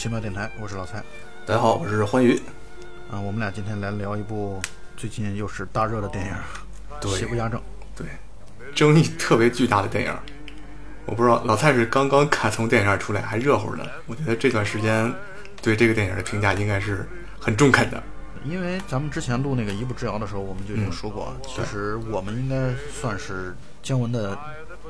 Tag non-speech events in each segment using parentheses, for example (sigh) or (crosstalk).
奇妙电台，我是老蔡。大家好，我是欢愉。啊，我们俩今天来聊一部最近又是大热的电影《对邪不压正》。对，争议特别巨大的电影，我不知道老蔡是刚刚看从电影院出来还热乎的。我觉得这段时间对这个电影的评价应该是很中肯的。因为咱们之前录那个《一步之遥》的时候，我们就已经说过，啊其实我们应该算是姜文的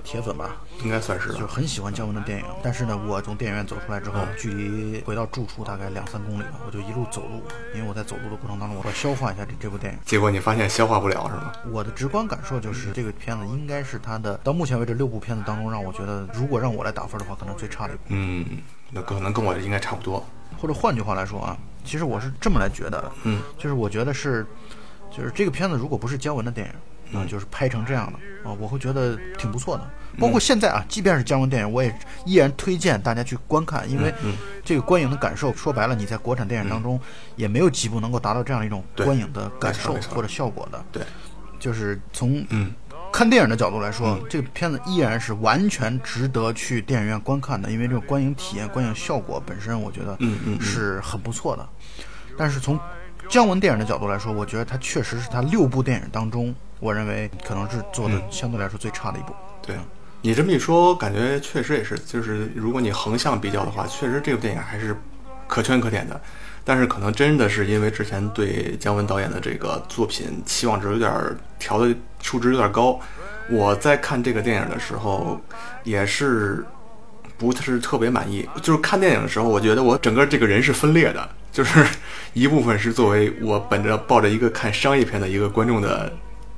铁粉吧，应该算是就是。很喜欢姜文的电影。但是呢，我从电影院走出来之后，嗯距离回到住处大概两三公里吧，我就一路走路，因为我在走路的过程当中，我要消化一下这这部电影。结果你发现消化不了是吗？我的直观感受就是，这个片子应该是他的到目前为止六部片子当中，让我觉得，如果让我来打分的话，可能最差的一部。嗯，那可能跟我应该差不多。或者换句话来说啊，其实我是这么来觉得，嗯，就是我觉得是，就是这个片子如果不是姜文的电影，啊、就是拍成这样的啊，我会觉得挺不错的。包括现在啊，即便是姜文电影，我也依然推荐大家去观看，因为嗯这个观影的感受，说白了，你在国产电影当中也没有几部能够达到这样一种观影的感受或者效果的。对，就是从嗯。看电影的角度来说，这个片子依然是完全值得去电影院观看的，因为这种观影体验、观影效果本身，我觉得嗯嗯嗯。是很不错的。但是从姜文电影的角度来说，我觉得他确实是他六部电影当中，我认为可能是做的相对来说最差的一部。对你这么一说，感觉确实也是，就是如果你横向比较的话，确实这部电影还是可圈可点的。但是可能真的是因为之前对姜文导演的这个作品期望值有点儿调的数值有点高，我在看这个电影的时候也是不是特别满意。就是看电影的时候，我觉得我整个这个人是分裂的，就是一部分是作为我本着抱着一个看商业片的一个观众的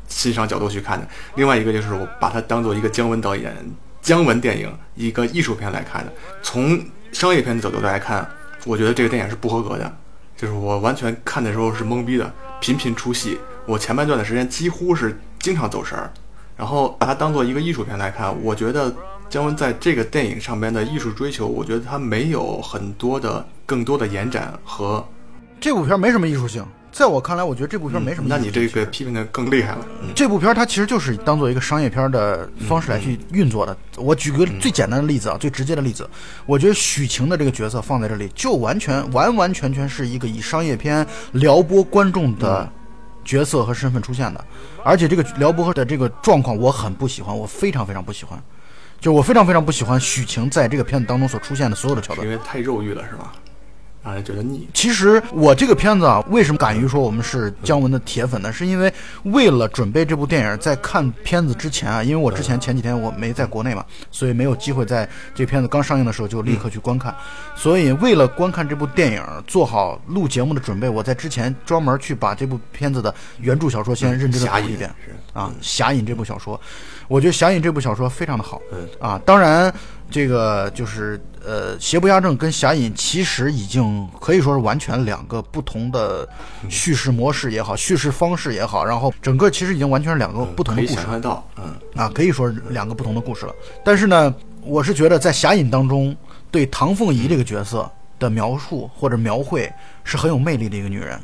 欣赏角度去看的，另外一个就是我把它当做一个姜文导演、姜文电影一个艺术片来看的。从商业片的角度来看，我觉得这个电影是不合格的，就是我完全看的时候是懵逼的，频频出戏。我前半段的时间几乎是经常走神儿，然后把它当做一个艺术片来看，我觉得姜文在这个电影上面的艺术追求，我觉得他没有很多的更多的延展和。这部片没什么艺术性，在我看来，我觉得这部片没什么艺术性。那你这个批评的更厉害了。嗯这部片儿它其实就是当做一个商业片儿的方式来去运作的。我举个最简单的例子啊，最直接的例子，我觉得许晴的这个角色放在这里，就完全完完全全是一个以商业片撩拨观众的角色和身份出现的，而且这个撩拨的这个状况我很不喜欢，我非常非常不喜欢。就我非常非常不喜欢许晴在这个片子当中所出现的所有的桥段。因为太肉欲了，是吧？让人觉得腻。其实我这个片子啊，为什么敢于说我们是姜文的铁粉呢？是因为为了准备这部电影，在看片子之前啊，因为我之前前几天我没在国内嘛，所以没有机会在这片子刚上映的时候就立刻去观看。所以为了观看这部电影，做好录节目的准备，我在之前专门去把这部片子的原著小说先认真的读一遍。是啊，《侠隐》这部小说，我觉得《侠隐》这部小说非常的好。嗯啊，当然，这个就是呃，邪不压正跟侠隐其实已经可以说是完全两个不同的叙事模式也好，叙事方式也好，然后整个其实已经完全是两个不同的故事想得到，嗯，啊，可以说两个不同的故事了。但是呢，我是觉得在侠隐当中，对唐凤仪这个角色的描述或者描绘是很有魅力的一个女人。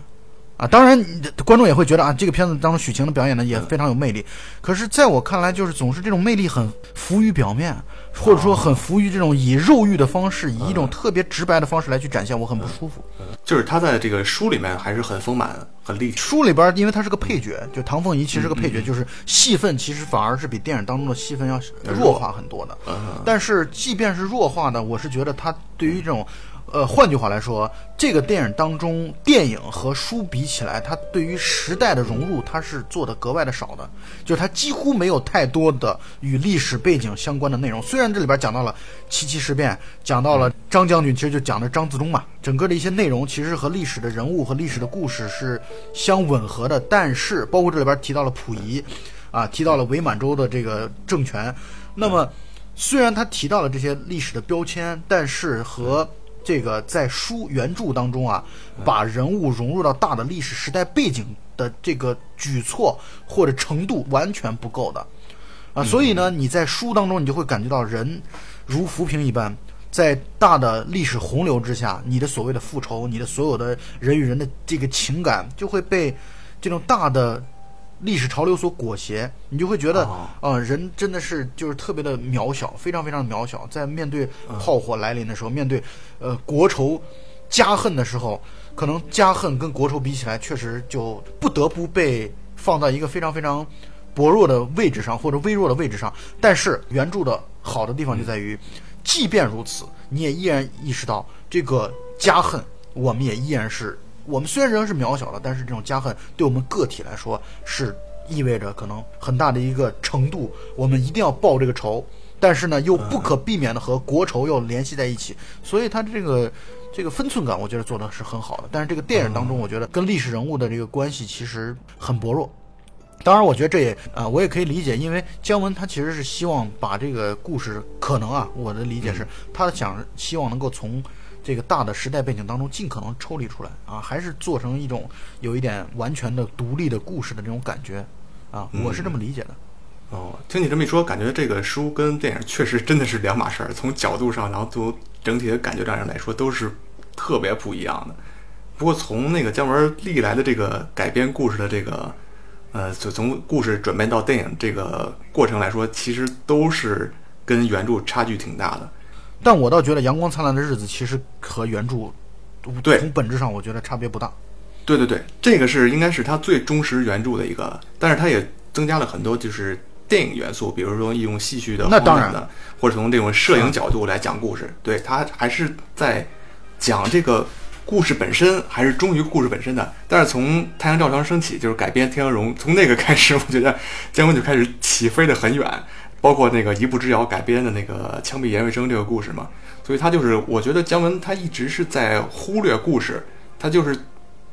啊，当然，观众也会觉得啊，这个片子当中许晴的表演呢也非常有魅力。可是，在我看来，就是总是这种魅力很浮于表面，或者说很浮于这种以肉欲的方式，以一种特别直白的方式来去展现，我很不舒服。就是他在这个书里面还是很丰满、很立体。书里边，因为他是个配角，就唐凤仪其实是个配角，就是戏份其实反而是比电影当中的戏份要弱化很多的。但是即便是弱化的，我是觉得他对于这种。呃，换句话来说，这个电影当中，电影和书比起来，它对于时代的融入，它是做的格外的少的，就是它几乎没有太多的与历史背景相关的内容。虽然这里边讲到了七七事变，讲到了张将军，其实就讲的张自忠嘛，整个的一些内容其实和历史的人物和历史的故事是相吻合的，但是包括这里边提到了溥仪，啊，提到了伪满洲的这个政权，那么虽然他提到了这些历史的标签，但是和这个在书原著当中啊，把人物融入到大的历史时代背景的这个举措或者程度完全不够的，啊，所以呢，你在书当中你就会感觉到人如浮萍一般，在大的历史洪流之下，你的所谓的复仇，你的所有的人与人的这个情感就会被这种大的历史潮流所裹挟，你就会觉得，啊呃，人真的是就是特别的渺小，非常非常渺小，在面对炮火来临的时候，面对呃国仇家恨的时候，可能家恨跟国仇比起来，确实就不得不被放在一个非常非常薄弱的位置上，或者微弱的位置上。但是原著的好的地方就在于，即便如此，你也依然意识到这个家恨，我们也依然是我们虽然仍是渺小的，但是这种家恨对我们个体来说是意味着可能很大的一个程度，我们一定要报这个仇，但是呢又不可避免的和国仇要联系在一起，所以他这个。这个分寸感，我觉得做的是很好的，但是这个电影当中，我觉得跟历史人物的这个关系其实很薄弱。当然，我觉得这也啊、我也可以理解，因为姜文他其实是希望把这个故事，可能啊，我的理解是，他想希望能够从这个大的时代背景当中尽可能抽离出来啊，还是做成一种有一点完全的独立的故事的这种感觉啊，我是这么理解的。哦，听你这么一说，感觉这个书跟电影确实真的是两码事儿。从角度上，然后从整体的感觉上来说，都是特别不一样的。不过从那个姜文历来的这个改编故事的这个，呃，就从故事转变到电影这个过程来说，其实都是跟原著差距挺大的。但我倒觉得《阳光灿烂的日子》其实和原著对从本质上我觉得差别不大。对对对，这个是应该是他最忠实原著的一个，但是他也增加了很多就是电影元素，比如说用戏剧的、那当然荒诞的，或者从这种摄影角度来讲故事。对他还是在讲这个故事本身，还是忠于故事本身的。但是从《太阳照常升起》就是改编《天鹅绒》，从那个开始，我觉得姜文就开始起飞的很远，包括那个一步之遥改编的那个枪毙严卫生这个故事嘛。所以他就是，我觉得姜文他一直是在忽略故事，他就是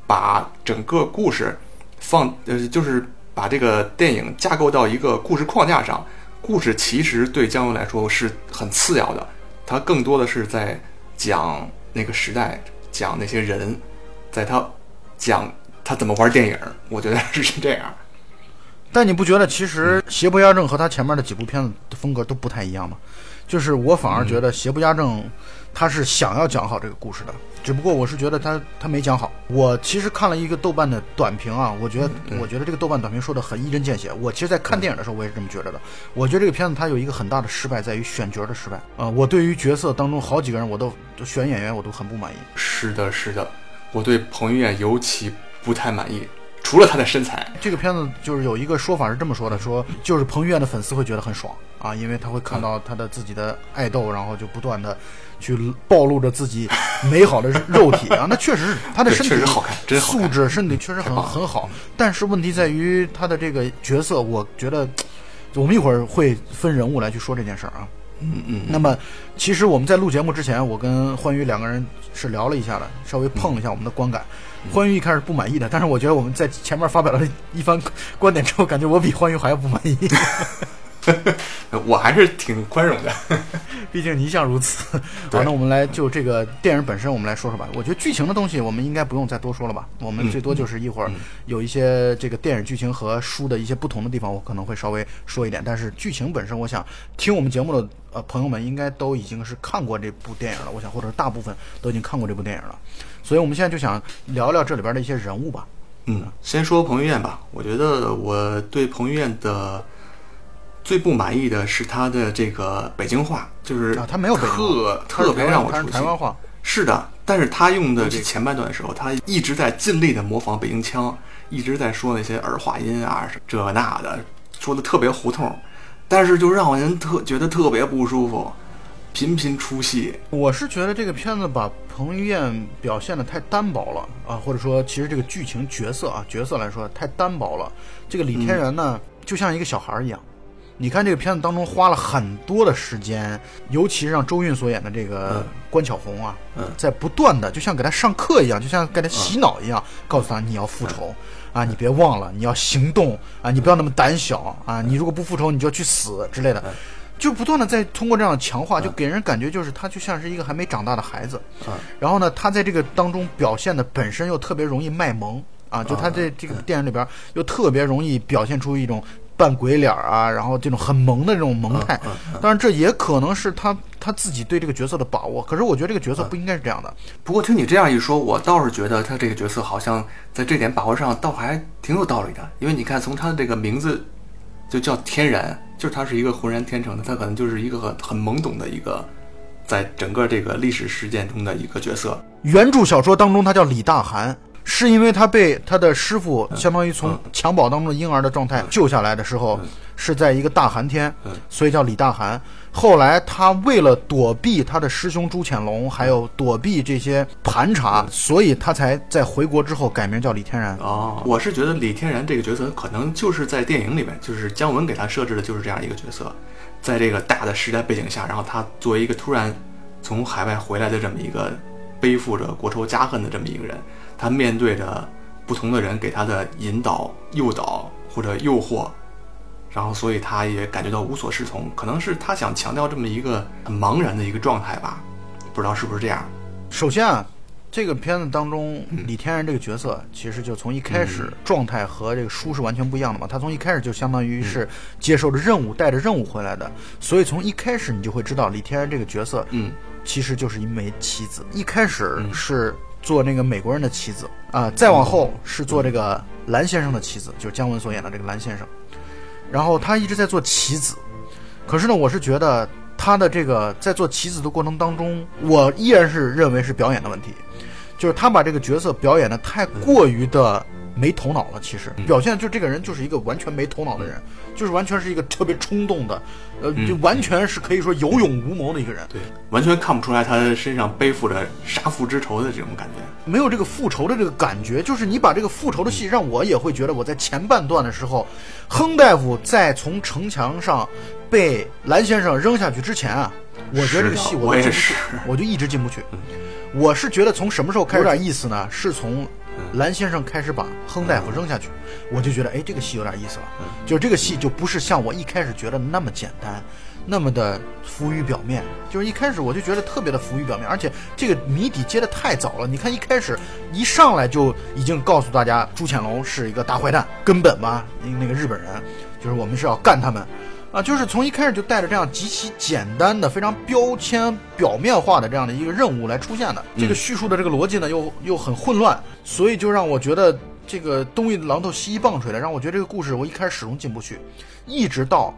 把整个故事放呃，就是把这个电影架构到一个故事框架上。故事其实对姜文来说是很次要的，他更多的是在讲那个时代，讲那些人，在他讲他怎么玩电影。我觉得是这样。但你不觉得其实邪不压正和他前面的几部片子的风格都不太一样吗？就是我反而觉得邪不压正，他是想要讲好这个故事的，只不过我是觉得他他没讲好。我其实看了一个豆瓣的短评啊，我觉得我觉得这个豆瓣短评说的很一针见血。我其实，在看电影的时候，我也是这么觉得的。我觉得这个片子它有一个很大的失败在于选角的失败啊、我对于角色当中好几个人，我都选演员我都很不满意。是的，是的，我对彭于晏尤其不太满意，除了他的身材。这个片子就是有一个说法是这么说的，说就是彭于晏的粉丝会觉得很爽啊，因为他会看到他的自己的爱豆，然后就不断的去暴露着自己美好的肉体啊，(laughs) 那确实是他的身体确实好看真看素质身体确实很很好，但是问题在于他的这个角色，我觉得我们一会儿会分人物来去说这件事儿啊。嗯嗯，那么，其实我们在录节目之前，我跟欢愉两个人是聊了一下的，稍微碰了一下我们的观感。欢愉一开始不满意的，但是我觉得我们在前面发表了一番观点之后，感觉我比欢愉还要不满意。(laughs) 我还是挺宽容的。(laughs) 毕竟你一向如此。好，那我们来就这个电影本身，我们来说说吧。我觉得剧情的东西，我们应该不用再多说了吧。我们最多就是一会儿有一些这个电影剧情和书的一些不同的地方，我可能会稍微说一点。但是剧情本身，我想听我们节目的呃朋友们应该都已经是看过这部电影了，我想或者是大部分都已经看过这部电影了。所以我们现在就想聊聊这里边的一些人物吧。嗯，先说彭于晏吧。我觉得我对彭于晏的最不满意的是他的这个北京话，就是啊他没有特特别让我出戏。台湾话，是的，但是他用的这前半段的时候，他一直在尽力的模仿北京腔，一直在说那些儿化音啊，这那的，说的特别胡同，但是就让人特觉得特别不舒服，频频出戏。我是觉得这个片子把彭于晏表现的太单薄了啊，或者说其实这个剧情角色啊角色来说太单薄了。这个李天然呢，就像一个小孩儿一样。你看这个片子当中花了很多的时间，尤其是让周韵所演的这个关巧红啊，嗯在不断的就像给他上课一样，就像给他洗脑一样，告诉他你要复仇啊，你别忘了你要行动啊，你不要那么胆小啊，你如果不复仇，你就要去死之类的。就不断的在通过这样的强化，就给人感觉就是他就像是一个还没长大的孩子，嗯然后呢，他在这个当中表现的本身又特别容易卖萌啊，就他在这个电影里边又特别容易表现出一种扮鬼脸啊，然后这种很萌的这种萌态。当然，这也可能是他他自己对这个角色的把握。可是我觉得这个角色不应该是这样的。不过听你这样一说，我倒是觉得他这个角色好像在这点把握上倒还挺有道理的。因为你看，从他的这个名字就叫天然，就是他是一个浑然天成的，他可能就是一个很很懵懂的一个，在整个这个历史事件中的一个角色。原著小说当中，他叫李大寒。是因为他被他的师傅相当于从襁褓当中的婴儿的状态救下来的时候，是在一个大寒天，所以叫李大寒。后来他为了躲避他的师兄朱潜龙，还有躲避这些盘查，所以他才在回国之后改名叫李天然。哦，我是觉得李天然这个角色可能就是在电影里面，就是姜文给他设置的就是这样一个角色，在这个大的时代背景下，然后他作为一个突然从海外回来的这么一个背负着国仇家恨的这么一个人。他面对着不同的人给他的引导、诱导或者诱惑，然后所以他也感觉到无所适从。可能是他想强调这么一个很茫然的一个状态吧，不知道是不是这样。首先啊，这个片子当中李天然这个角色，其实就从一开始状态和这个书是完全不一样的嘛。他从一开始就相当于是接受着任务，带着任务回来的，所以从一开始你就会知道李天然这个角色，嗯，其实就是一枚棋子。一开始是。做那个美国人的棋子啊，再往后是做这个蓝先生的棋子，就是姜文所演的这个蓝先生。然后他一直在做棋子，可是呢，我是觉得他的这个在做棋子的过程当中，我依然是认为是表演的问题，就是他把这个角色表演的太过于的。没头脑了，其实表现就这个人就是一个完全没头脑的人，就是完全是一个特别冲动的，呃，就完全是可以说有勇无谋的一个人。对，完全看不出来他身上背负着杀父之仇的这种感觉，没有这个复仇的这个感觉。就是你把这个复仇的戏让我也会觉得，我在前半段的时候，亨大夫在从城墙上被蓝先生扔下去之前啊，我觉得这个戏我也是，我就一直进不去。我是觉得从什么时候开始有点意思呢？是从。蓝先生开始把亨大夫扔下去，我就觉得，哎，这个戏有点意思了。就是这个戏就不是像我一开始觉得那么简单，那么的浮于表面。就是一开始我就觉得特别的浮于表面，而且这个谜底揭的太早了。你看一开始一上来就已经告诉大家朱潜龙是一个大坏蛋，根本嘛，那个日本人就是我们是要干他们。啊，就是从一开始就带着这样极其简单的、非常标签表面化的这样的一个任务来出现的，这个叙述的这个逻辑呢又又很混乱，所以就让我觉得这个东一榔头西一棒槌的，让我觉得这个故事我一开始始终进不去，一直到。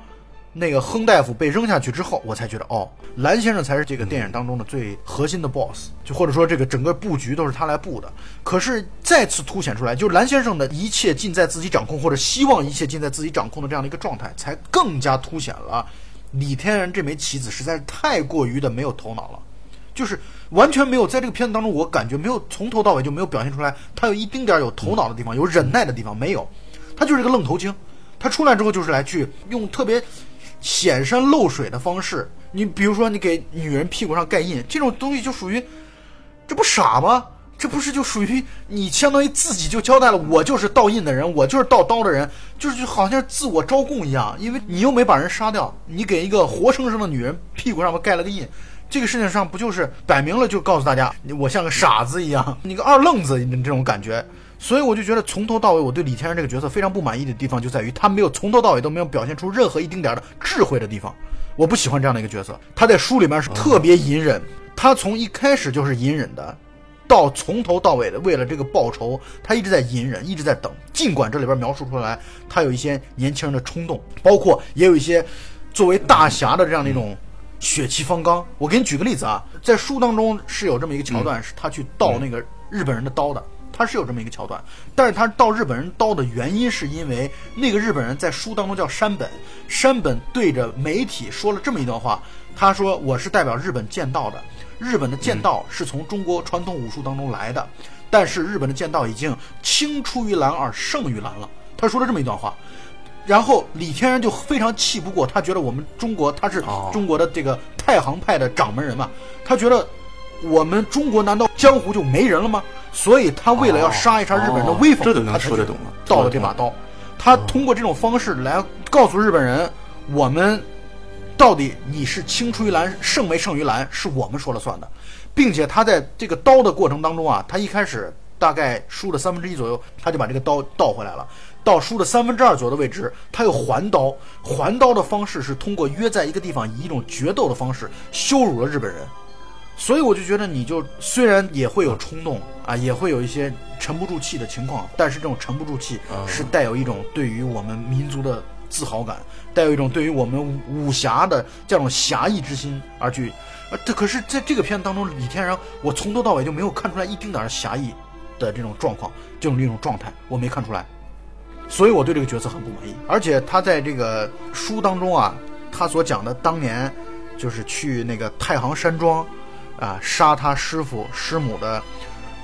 那个亨大夫被扔下去之后，我才觉得哦，蓝先生才是这个电影当中的最核心的 boss，就或者说这个整个布局都是他来布的。可是再次凸显出来，就是蓝先生的一切尽在自己掌控，或者希望一切尽在自己掌控的这样的一个状态，才更加凸显了李天然这枚棋子实在是太过于的没有头脑了，就是完全没有在这个片子当中，我感觉没有从头到尾就没有表现出来他有一丁点有头脑的地方，有忍耐的地方没有，他就是一个愣头青。他出来之后就是来去用特别。显山露水的方式，你比如说你给女人屁股上盖印，这种东西就属于，这不傻吗？这不是就属于你相当于自己就交代了，我就是盗印的人，我就是盗刀的人，就是就好像自我招供一样，因为你又没把人杀掉，你给一个活生生的女人屁股上面盖了个印，这个事情上不就是摆明了就告诉大家，我像个傻子一样，你个二愣子，你这种感觉。所以我就觉得从头到尾，我对李天然这个角色非常不满意的地方就在于他没有从头到尾都没有表现出任何一丁点的智慧的地方。我不喜欢这样的一个角色。他在书里面是特别隐忍，他从一开始就是隐忍的，到从头到尾的为了这个报仇，他一直在隐忍，一直在等。尽管这里边描述出来他有一些年轻人的冲动，包括也有一些作为大侠的这样的一种血气方刚。我给你举个例子啊，在书当中是有这么一个桥段，是他去盗那个日本人的刀的。他是有这么一个桥段，但是他到日本人刀的原因是因为那个日本人在书当中叫山本，山本对着媒体说了这么一段话，他说我是代表日本剑道的，日本的剑道是从中国传统武术当中来的，但是日本的剑道已经青出于蓝而胜于蓝了，他说了这么一段话，然后李天然就非常气不过，他觉得我们中国他是中国的这个太行派的掌门人嘛，他觉得。我们中国难道江湖就没人了吗？所以他为了要杀一杀日本人的威风，这就能说得懂了。到了这把刀，他通过这种方式来告诉日本人，我们到底你是青出于蓝胜没胜于蓝，是我们说了算的，并且他在这个刀的过程当中啊，他一开始大概输了三分之一左右，他就把这个刀倒回来了。到输的三分之二左右的位置，他又还刀。还刀的方式是通过约在一个地方，以一种决斗的方式羞辱了日本人。所以我就觉得，你就虽然也会有冲动啊，也会有一些沉不住气的情况，但是这种沉不住气是带有一种对于我们民族的自豪感，带有一种对于我们武侠的这种侠义之心而去。呃，这可是在这个片子当中，李天然，我从头到尾就没有看出来一丁点儿侠义的这种状况，这种这种状态，我没看出来。所以我对这个角色很不满意。而且他在这个书当中啊，他所讲的当年就是去那个太行山庄。啊，杀他师傅师母的，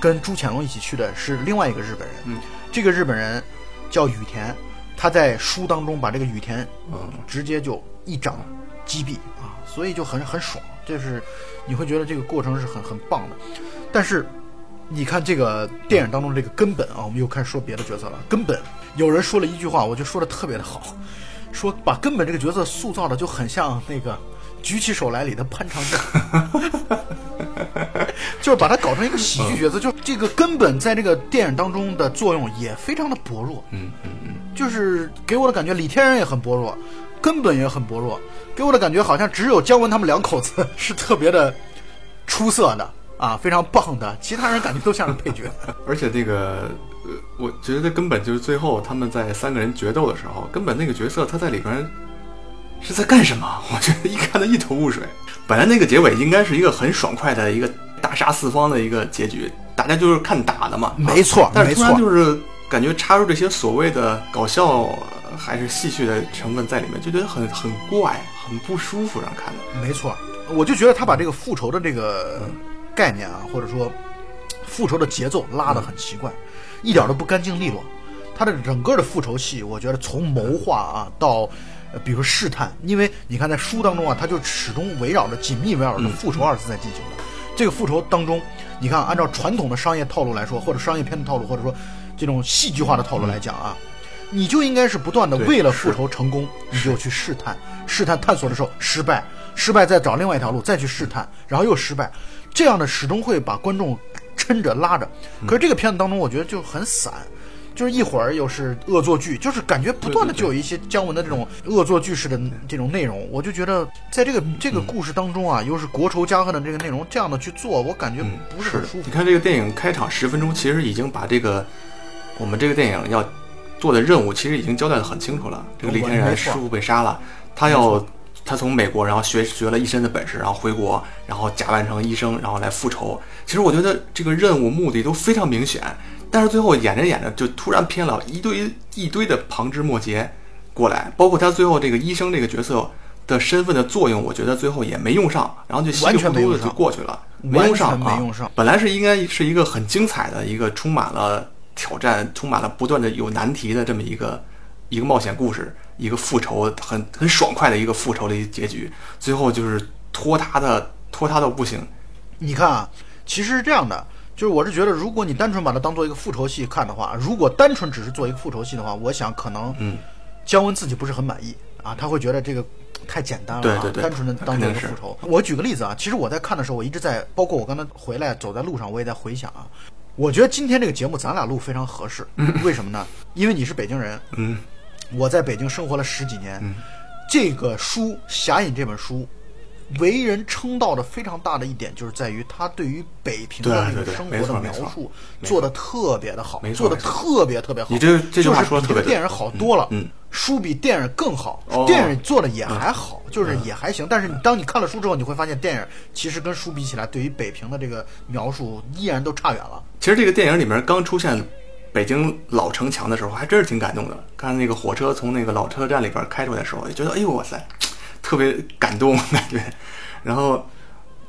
跟朱潜龙一起去的是另外一个日本人。嗯，这个日本人叫羽田，他在书当中把这个羽田，嗯，直接就一掌击毙啊，所以就很很爽，就是你会觉得这个过程是很很棒的。但是你看这个电影当中这个根本啊，我们又开始说别的角色了。根本有人说了一句话，我就说的特别的好，说把根本这个角色塑造的就很像那个。举起手来里的潘长江，(laughs) 就是把他搞成一个喜剧角色，就这个根本在这个电影当中的作用也非常的薄弱。嗯嗯嗯，就是给我的感觉，李天然也很薄弱，根本也很薄弱，给我的感觉好像只有姜文他们两口子 (laughs) 是特别的出色的啊，非常棒的，其他人感觉都像是配角。(laughs) 而且这个，呃，我觉得根本就是最后他们在三个人决斗的时候，根本那个角色他在里边。是在干什么？(laughs) 我觉得一看的一头雾水。本来那个结尾应该是一个很爽快的一个大杀四方的一个结局，大家就是看打的嘛。没错，但是突然就是感觉插入这些所谓的搞笑还是戏谑的成分在里面，就觉得很很怪，很不舒服让看的。没错，我就觉得他把这个复仇的这个概念啊，或者说复仇的节奏拉得很奇怪，一点都不干净利落。他的整个的复仇戏，我觉得从谋划啊到。比如试探，因为你看在书当中啊，他就始终围绕着紧密围绕着复仇二字在进行的。这个复仇当中，你看按照传统的商业套路来说，或者商业片的套路，或者说这种戏剧化的套路来讲啊，你就应该是不断的为了复仇成功，你就去试探，试探探索的时候失败，失败再找另外一条路再去试探，然后又失败，这样的始终会把观众撑着拉着。可是这个片子当中，我觉得就很散。就是一会儿又是恶作剧，就是感觉不断的就有一些姜文的这种恶作剧式的这种内容，我就觉得在这个这个故事当中啊，又是国仇家恨的这个内容，这样的去做，我感觉不是很舒服。你看这个电影开场十分钟，其实已经把这个我们这个电影要做的任务，其实已经交代的很清楚了。这个李天然师傅被杀了，他要他从美国然后学学了一身的本事，然后回国，然后假扮成医生，然后来复仇。其实我觉得这个任务目的都非常明显。但是最后演着演着就突然偏了一堆一堆的旁枝末节过来，包括他最后这个医生这个角色的身份的作用，我觉得最后也没用上，然后就稀里糊涂的就过去了，没用上啊。本来是应该是一个很精彩的一个充满了挑战、充满了不断的有难题的这么一个一个冒险故事，一个复仇很很爽快的一个复仇的一个结局，最后就是拖沓的拖沓到不行。你看啊，其实是这样的。就是我是觉得，如果你单纯把它当做一个复仇戏看的话，如果单纯只是做一个复仇戏的话，我想可能，嗯，姜文自己不是很满意啊，他会觉得这个太简单了，对对对，单纯的当做一个复仇。我举个例子啊，其实我在看的时候，我一直在，包括我刚才回来走在路上，我也在回想啊，我觉得今天这个节目咱俩录非常合适，(laughs) 为什么呢？因为你是北京人，嗯，我在北京生活了十几年，嗯，这个书《侠隐》这本书。为人称道的非常大的一点，就是在于他对于北平的那个生活的描述做的特别的好，做的特别特别好。你这这句话说的特别电影好多了，嗯，书比电影更好，电影做的也还好，就是也还行。但是当你看了书之后，你会发现电影其实跟书比起来，对于北平的这个描述依然都差远了。其实这个电影里面刚出现北京老城墙的时候，还真是挺感动的。看那个火车从那个老车站里边开出来的时候，也觉得哎呦哇塞。特别感动感觉，(laughs) 然后，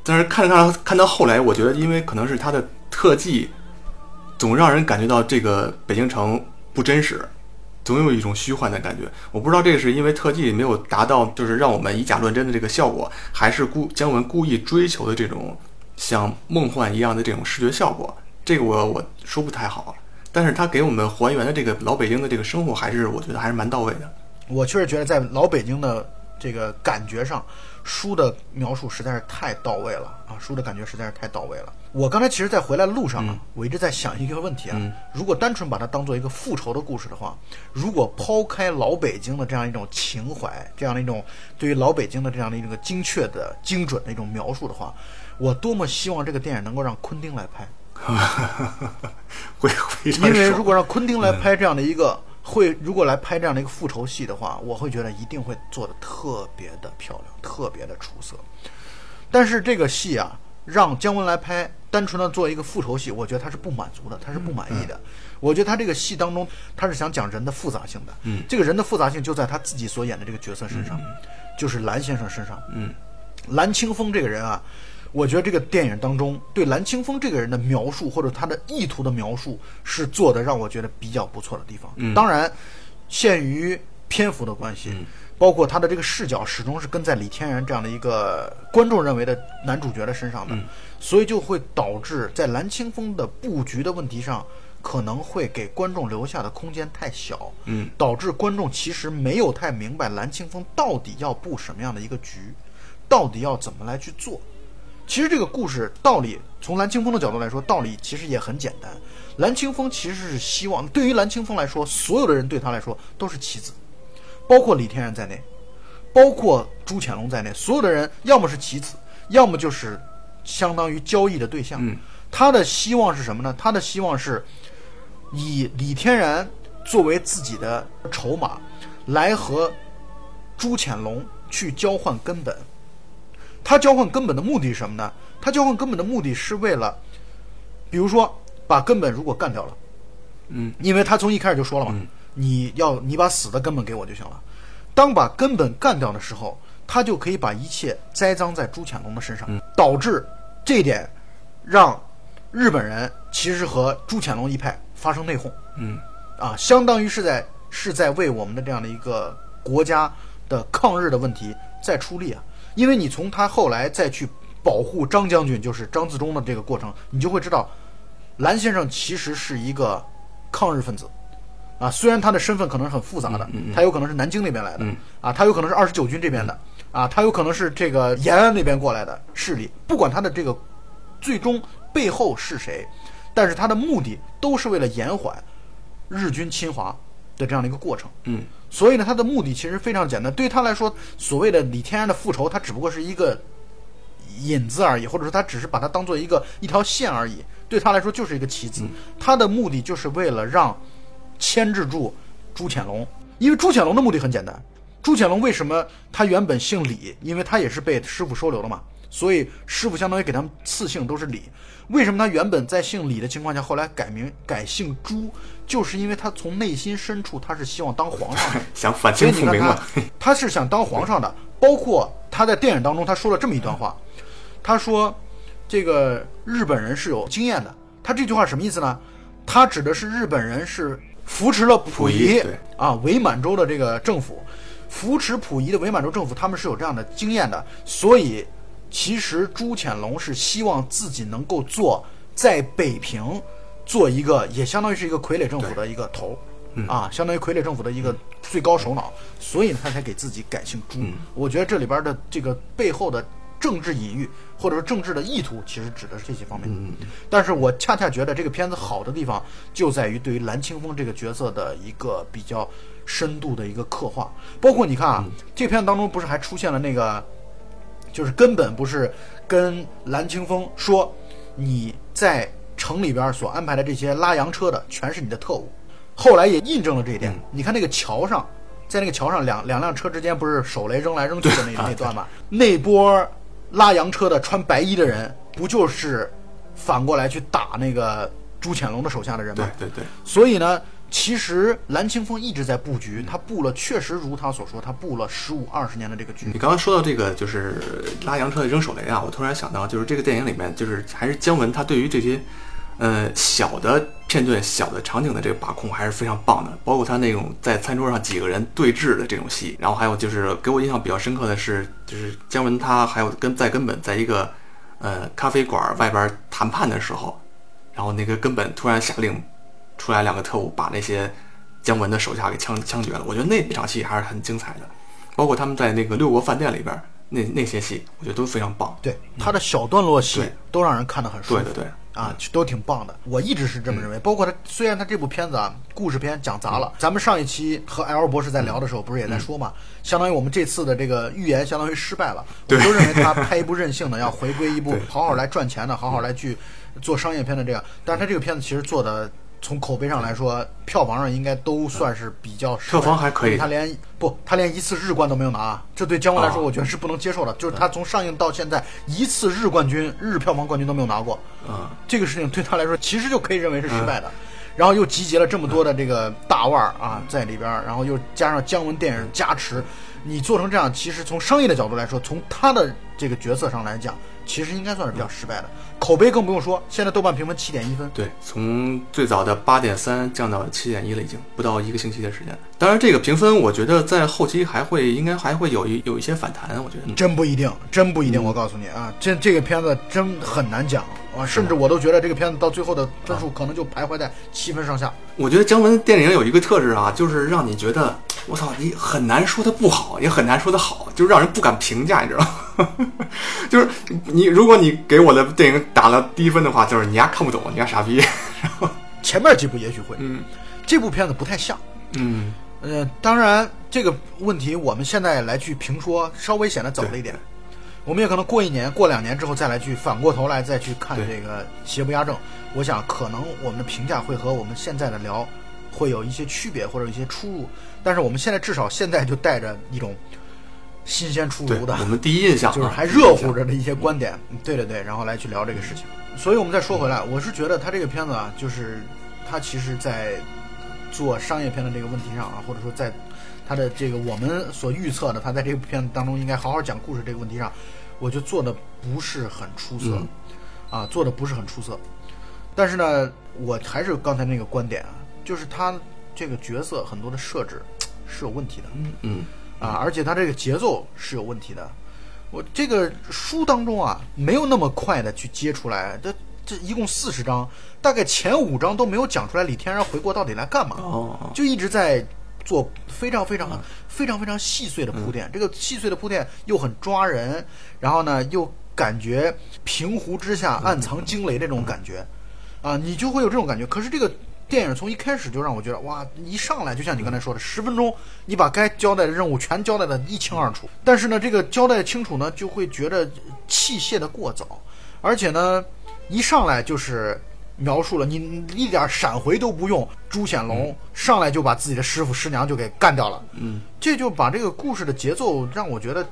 但是看着看到后来，我觉得因为可能是它的特技，总让人感觉到这个北京城不真实，总有一种虚幻的感觉。我不知道这个是因为特技没有达到，就是让我们以假乱真的这个效果，还是故姜文故意追求的这种像梦幻一样的这种视觉效果。这个我我说不太好，但是他给我们还原的这个老北京的这个生活，还是我觉得还是蛮到位的。我确实觉得在老北京的。这个感觉上，书的描述实在是太到位了啊！书的感觉实在是太到位了。我刚才其实，在回来的路上啊，我一直在想一个问题啊：如果单纯把它当做一个复仇的故事的话，如果抛开老北京的这样一种情怀，这样的一种对于老北京的这样的一个精确的、精准的一种描述的话，我多么希望这个电影能够让昆汀来拍。(laughs) 因为如果让昆汀来拍这样的一个会，如果来拍这样的一个复仇戏的话，我会觉得一定会做的特别的漂亮，特别的出色。但是这个戏啊，让姜文来拍，单纯的做一个复仇戏，我觉得他是不满足的，他是不满意的。我觉得他这个戏当中，他是想讲人的复杂性的。嗯，这个人的复杂性就在他自己所演的这个角色身上，就是蓝先生身上。嗯，蓝清风这个人啊。我觉得这个电影当中对蓝清风这个人的描述，或者他的意图的描述，是做的让我觉得比较不错的地方。嗯，当然，限于篇幅的关系，包括他的这个视角始终是跟在李天然这样的一个观众认为的男主角的身上的，所以就会导致在蓝清风的布局的问题上，可能会给观众留下的空间太小。嗯，导致观众其实没有太明白蓝清风到底要布什么样的一个局，到底要怎么来去做。其实这个故事道理，从蓝清风的角度来说，道理其实也很简单。蓝清风其实是希望，对于蓝清风来说，所有的人对他来说都是棋子，包括李天然在内，包括朱潜龙在内，所有的人要么是棋子，要么就是相当于交易的对象。他的希望是什么呢？他的希望是以李天然作为自己的筹码，来和朱潜龙去交换根本。他交换根本的目的是什么呢？他交换根本的目的是为了，比如说把根本如果干掉了，嗯，因为他从一开始就说了嘛，你要你把死的根本给我就行了。当把根本干掉的时候，他就可以把一切栽赃在朱潜龙的身上，导致这一点让日本人其实和朱潜龙一派发生内讧，嗯，啊，相当于是在是在为我们的这样的一个国家的抗日的问题在出力啊。因为你从他后来再去保护张将军，就是张自忠的这个过程，你就会知道，蓝先生其实是一个抗日分子，啊，虽然他的身份可能是很复杂的，他有可能是南京那边来的，啊，他有可能是二十九军这边的，啊，他有可能是这个延安那边过来的势力，不管他的这个最终背后是谁，但是他的目的都是为了延缓日军侵华的这样的一个过程，嗯。所以呢，他的目的其实非常简单。对于他来说，所谓的李天然的复仇，他只不过是一个引子而已，或者说他只是把它当做一个一条线而已。对他来说，就是一个棋子。他的目的就是为了让牵制住朱潜龙，因为朱潜龙的目的很简单。朱潜龙为什么他原本姓李？因为他也是被师傅收留了嘛，所以师傅相当于给他们赐姓都是李。为什么他原本在姓李的情况下，后来改名改姓朱？就是因为他从内心深处，他是希望当皇上的，(laughs) 想反清复明嘛。他是想当皇上的。包括他在电影当中，他说了这么一段话，他说：“这个日本人是有经验的。”他这句话什么意思呢？他指的是日本人是扶持了溥仪啊，伪满洲的这个政府，扶持溥仪的伪满洲政府，他们是有这样的经验的，所以。其实朱潜龙是希望自己能够做在北平做一个，也相当于是一个傀儡政府的一个头，啊，相当于傀儡政府的一个最高首脑，所以呢，他才给自己改姓朱。我觉得这里边的这个背后的政治隐喻，或者说政治的意图，其实指的是这些方面。但是我恰恰觉得这个片子好的地方就在于对于蓝清风这个角色的一个比较深度的一个刻画，包括你看啊，这片子当中不是还出现了那个。就是根本不是跟蓝清风说，你在城里边所安排的这些拉洋车的全是你的特务。后来也印证了这一点。你看那个桥上，在那个桥上两两辆车之间不是手雷扔来扔去的那那段吗？那波拉洋车的穿白衣的人，不就是反过来去打那个朱潜龙的手下的人吗？对对对。所以呢。其实蓝清风一直在布局，他布了，确实如他所说，他布了十五二十年的这个局。你刚刚说到这个，就是拉洋车扔手雷啊，我突然想到，就是这个电影里面，就是还是姜文他对于这些，呃，小的片段、小的场景的这个把控还是非常棒的。包括他那种在餐桌上几个人对峙的这种戏，然后还有就是给我印象比较深刻的是，就是姜文他还有跟在根本在一个呃咖啡馆外边谈判的时候，然后那个根本突然下令。出来两个特务把那些姜文的手下给枪枪决了，我觉得那场戏还是很精彩的。包括他们在那个六国饭店里边那那些戏，我觉得都非常棒。对他的小段落戏都让人看得很舒服。对对对啊，都挺棒的。我一直是这么认为。包括他，虽然他这部片子啊，故事片讲砸了。咱们上一期和 L 博士在聊的时候，不是也在说嘛？相当于我们这次的这个预言，相当于失败了。我们都认为他拍一部任性的，要回归一部 (laughs) 好好来赚钱的，好好来去做商业片的这样。但是他这个片子其实做的。从口碑上来说，票房上应该都算是比较。票房还可以他连不，他连一次日冠都没有拿，这对姜文来说，我觉得是不能接受的。就是他从上映到现在，一次日冠军、日票房冠军都没有拿过。啊，这个事情对他来说，其实就可以认为是失败的。然后又集结了这么多的这个大腕儿啊在里边儿，然后又加上姜文电影加持，你做成这样，其实从商业的角度来说，从他的这个角色上来讲，其实应该算是比较失败的。口碑更不用说，现在豆瓣评分七点一分。对，从最早的八点三降到七点一了，已经不到一个星期的时间。当然，这个评分我觉得在后期还会，应该还会有一有一些反弹。我觉得真不一定，真不一定。我告诉你啊，这这个片子真很难讲啊，甚至我都觉得这个片子到最后的分数可能就徘徊在七分上下。我觉得姜文电影有一个特质啊，就是让你觉得我操，你很难说它不好，也很难说它好，就让人不敢评价，你知道吗？(laughs) 就是你，如果你给我的电影打了低分的话，就是你丫看不懂，你丫傻逼。(laughs) 然后前面几部也许会，嗯，这部片子不太像，嗯，呃，当然这个问题我们现在来去评说，稍微显得早了一点。我们也可能过一年、过两年之后再来去反过头来再去看这个邪不压正。我想可能我们的评价会和我们现在的聊会有一些区别或者一些出入，但是我们现在至少现在就带着一种新鲜出炉的，我们第一印象就是还热乎着的一些观点，对对对，然后来去聊这个事情。所以我们再说回来，我是觉得他这个片子啊，就是他其实在做商业片的这个问题上啊，或者说在他的这个我们所预测的他在这部片子当中应该好好讲故事这个问题上，我觉得做的不是很出色，啊，做的不是很出色。但是呢，我还是刚才那个观点啊，就是他这个角色很多的设置是有问题的，嗯嗯啊，而且他这个节奏是有问题的。我这个书当中啊，没有那么快的去接出来，这这一共四十章，大概前五章都没有讲出来李天然回国到底来干嘛，哦，就一直在做非常非常非常非常细碎的铺垫。这个细碎的铺垫又很抓人，然后呢又感觉平湖之下暗藏惊雷这种感觉，啊，你就会有这种感觉。可是这个。电影从一开始就让我觉得哇，一上来就像你刚才说的，十分钟你把该交代的任务全交代的一清二楚。但是呢，这个交代清楚呢，就会觉得器械的过早，而且呢，一上来就是描述了你一点闪回都不用，朱显龙上来就把自己的师傅师娘就给干掉了。嗯，这就把这个故事的节奏让我觉得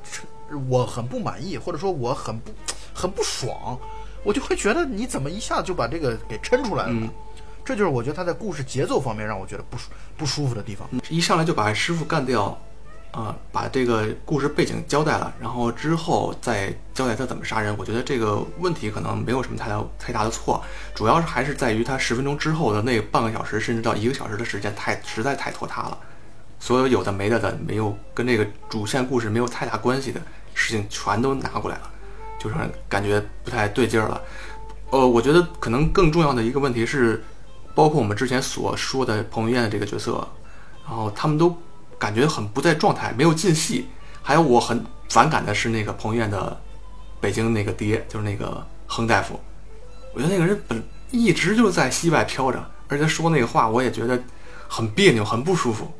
我很不满意，或者说我很不很不爽，我就会觉得你怎么一下子就把这个给抻出来了呢？这就是我觉得他在故事节奏方面让我觉得不舒不舒服的地方。一上来就把师傅干掉，啊，把这个故事背景交代了，然后之后再交代他怎么杀人。我觉得这个问题可能没有什么太大太大的错，主要是还是在于他十分钟之后的那半个小时甚至到一个小时的时间太实在太拖沓了。所有有的没的的没有跟这个主线故事没有太大关系的事情全都拿过来了，就是感觉不太对劲儿了。呃，我觉得可能更重要的一个问题是。包括我们之前所说的彭于晏的这个角色，然后他们都感觉很不在状态，没有进戏。还有我很反感的是那个彭于晏的北京那个爹，就是那个亨大夫。我觉得那个人本一直就在戏外飘着，而且说那个话我也觉得很别扭，很不舒服。